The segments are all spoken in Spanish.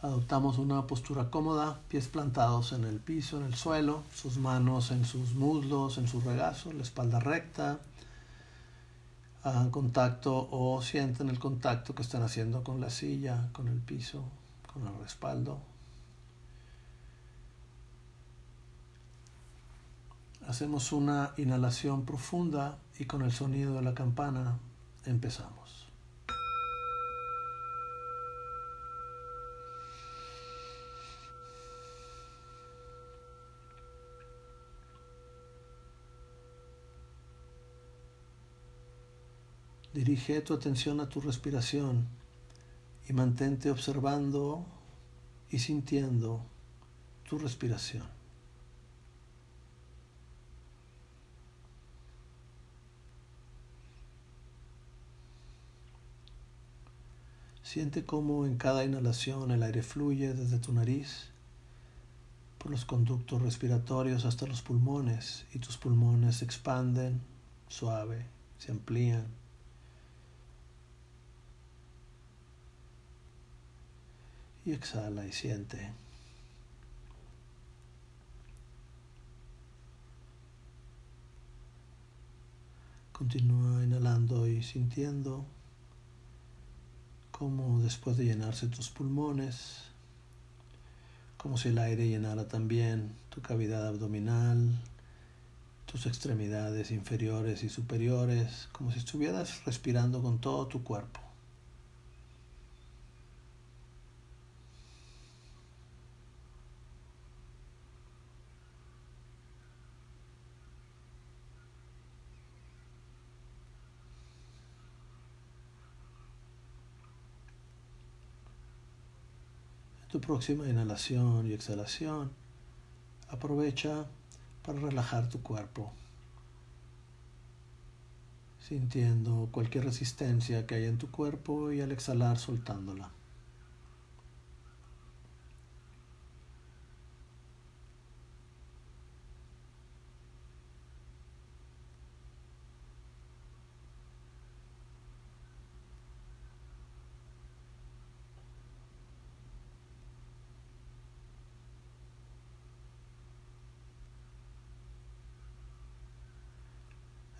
Adoptamos una postura cómoda, pies plantados en el piso, en el suelo, sus manos en sus muslos, en su regazo, la espalda recta. Hagan contacto o sienten el contacto que están haciendo con la silla, con el piso, con el respaldo. Hacemos una inhalación profunda y con el sonido de la campana empezamos. Dirige tu atención a tu respiración y mantente observando y sintiendo tu respiración. Siente cómo en cada inhalación el aire fluye desde tu nariz por los conductos respiratorios hasta los pulmones y tus pulmones se expanden suave, se amplían y exhala y siente. Continúa inhalando y sintiendo como después de llenarse tus pulmones, como si el aire llenara también tu cavidad abdominal, tus extremidades inferiores y superiores, como si estuvieras respirando con todo tu cuerpo. Tu próxima inhalación y exhalación, aprovecha para relajar tu cuerpo, sintiendo cualquier resistencia que haya en tu cuerpo y al exhalar soltándola.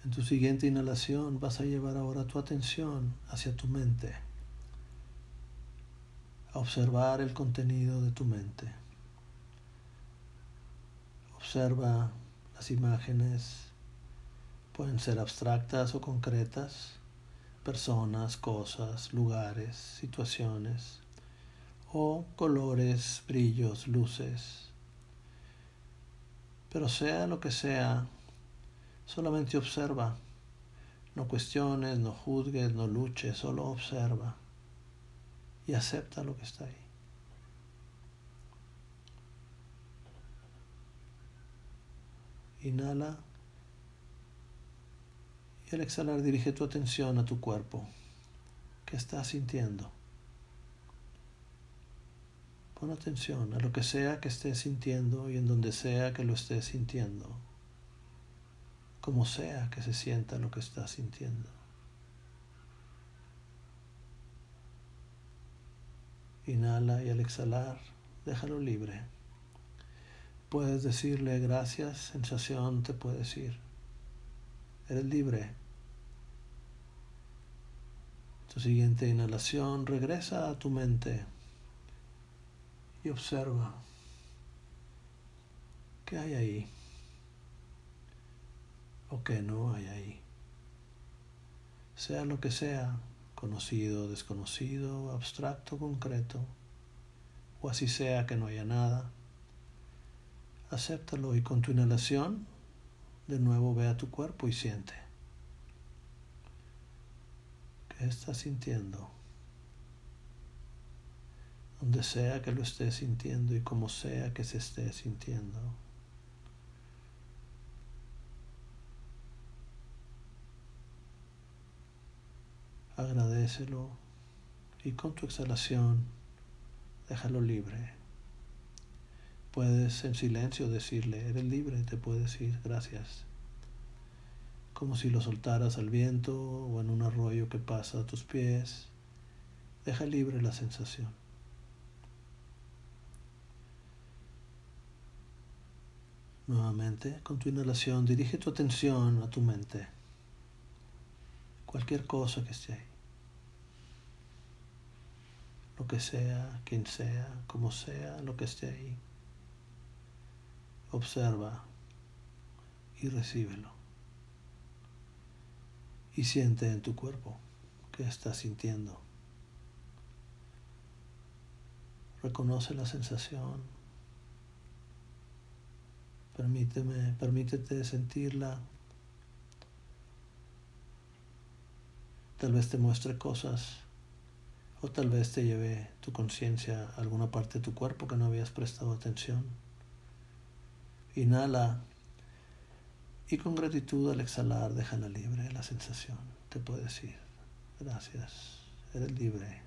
En tu siguiente inhalación vas a llevar ahora tu atención hacia tu mente, a observar el contenido de tu mente. Observa las imágenes, pueden ser abstractas o concretas, personas, cosas, lugares, situaciones, o colores, brillos, luces. Pero sea lo que sea, Solamente observa. No cuestiones, no juzgues, no luches, solo observa y acepta lo que está ahí. Inhala y al exhalar dirige tu atención a tu cuerpo. ¿Qué estás sintiendo? Pon atención a lo que sea que estés sintiendo y en donde sea que lo estés sintiendo como sea que se sienta lo que estás sintiendo. Inhala y al exhalar, déjalo libre. Puedes decirle gracias, sensación, te puedes ir. Eres libre. Tu siguiente inhalación, regresa a tu mente y observa qué hay ahí que no hay ahí. Sea lo que sea, conocido, desconocido, abstracto, concreto, o así sea que no haya nada, acéptalo y con tu inhalación de nuevo ve a tu cuerpo y siente. ¿Qué estás sintiendo? Donde sea que lo estés sintiendo y como sea que se esté sintiendo. agradecelo y con tu exhalación déjalo libre. Puedes en silencio decirle, eres libre, te puedes decir gracias. Como si lo soltaras al viento o en un arroyo que pasa a tus pies, deja libre la sensación. Nuevamente, con tu inhalación, dirige tu atención a tu mente. Cualquier cosa que esté ahí. Lo que sea, quien sea, como sea, lo que esté ahí. Observa y recíbelo. Y siente en tu cuerpo que estás sintiendo. Reconoce la sensación. Permíteme, permítete sentirla. Tal vez te muestre cosas o tal vez te lleve tu conciencia a alguna parte de tu cuerpo que no habías prestado atención. Inhala y con gratitud al exhalar déjala libre la sensación. Te puedes ir. Gracias. Eres libre.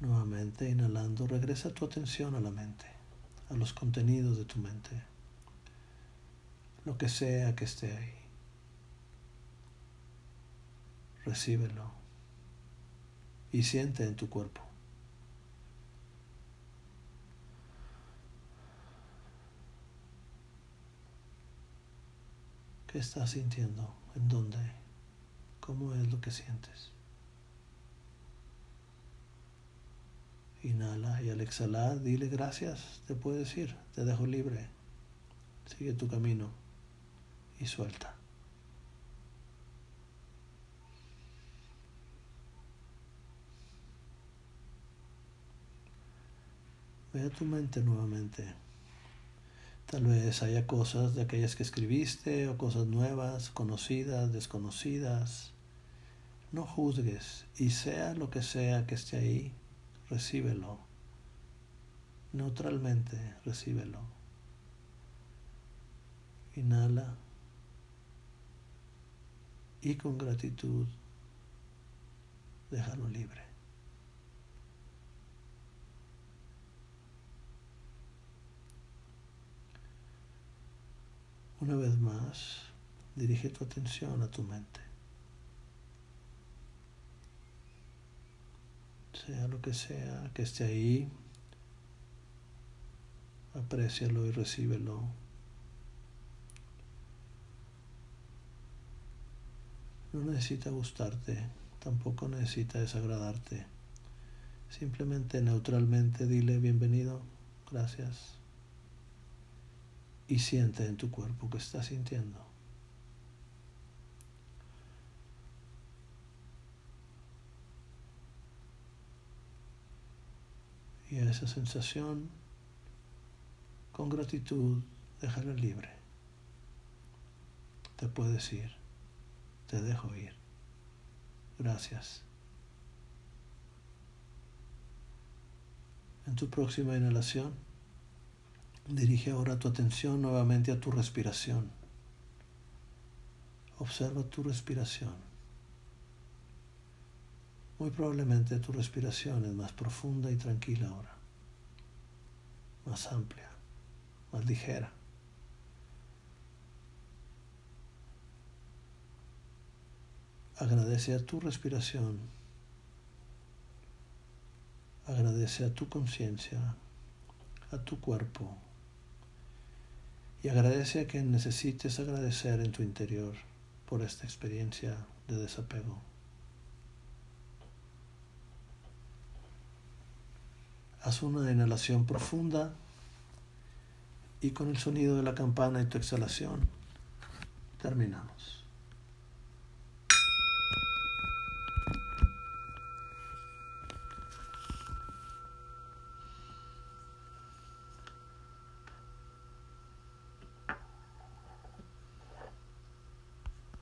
Nuevamente inhalando, regresa tu atención a la mente, a los contenidos de tu mente, lo que sea que esté ahí. Recíbelo y siente en tu cuerpo. ¿Qué estás sintiendo? ¿En dónde? ¿Cómo es lo que sientes? Inhala y al exhalar dile gracias, te puedes ir, te dejo libre. Sigue tu camino y suelta. Ve a tu mente nuevamente. Tal vez haya cosas de aquellas que escribiste o cosas nuevas, conocidas, desconocidas. No juzgues y sea lo que sea que esté ahí, recíbelo. Neutralmente, recíbelo. Inhala y con gratitud déjalo libre. Una vez más, dirige tu atención a tu mente. sea lo que sea que esté ahí, aprécialo y recíbelo. No necesita gustarte, tampoco necesita desagradarte. Simplemente neutralmente dile bienvenido, gracias. Y siente en tu cuerpo que estás sintiendo. y a esa sensación, con gratitud, déjala libre. Te puedes ir, te dejo ir. Gracias. En tu próxima inhalación, dirige ahora tu atención nuevamente a tu respiración. Observa tu respiración. Muy probablemente tu respiración es más profunda y tranquila ahora, más amplia, más ligera. Agradece a tu respiración, agradece a tu conciencia, a tu cuerpo y agradece a quien necesites agradecer en tu interior por esta experiencia de desapego. Haz una inhalación profunda y con el sonido de la campana y tu exhalación terminamos.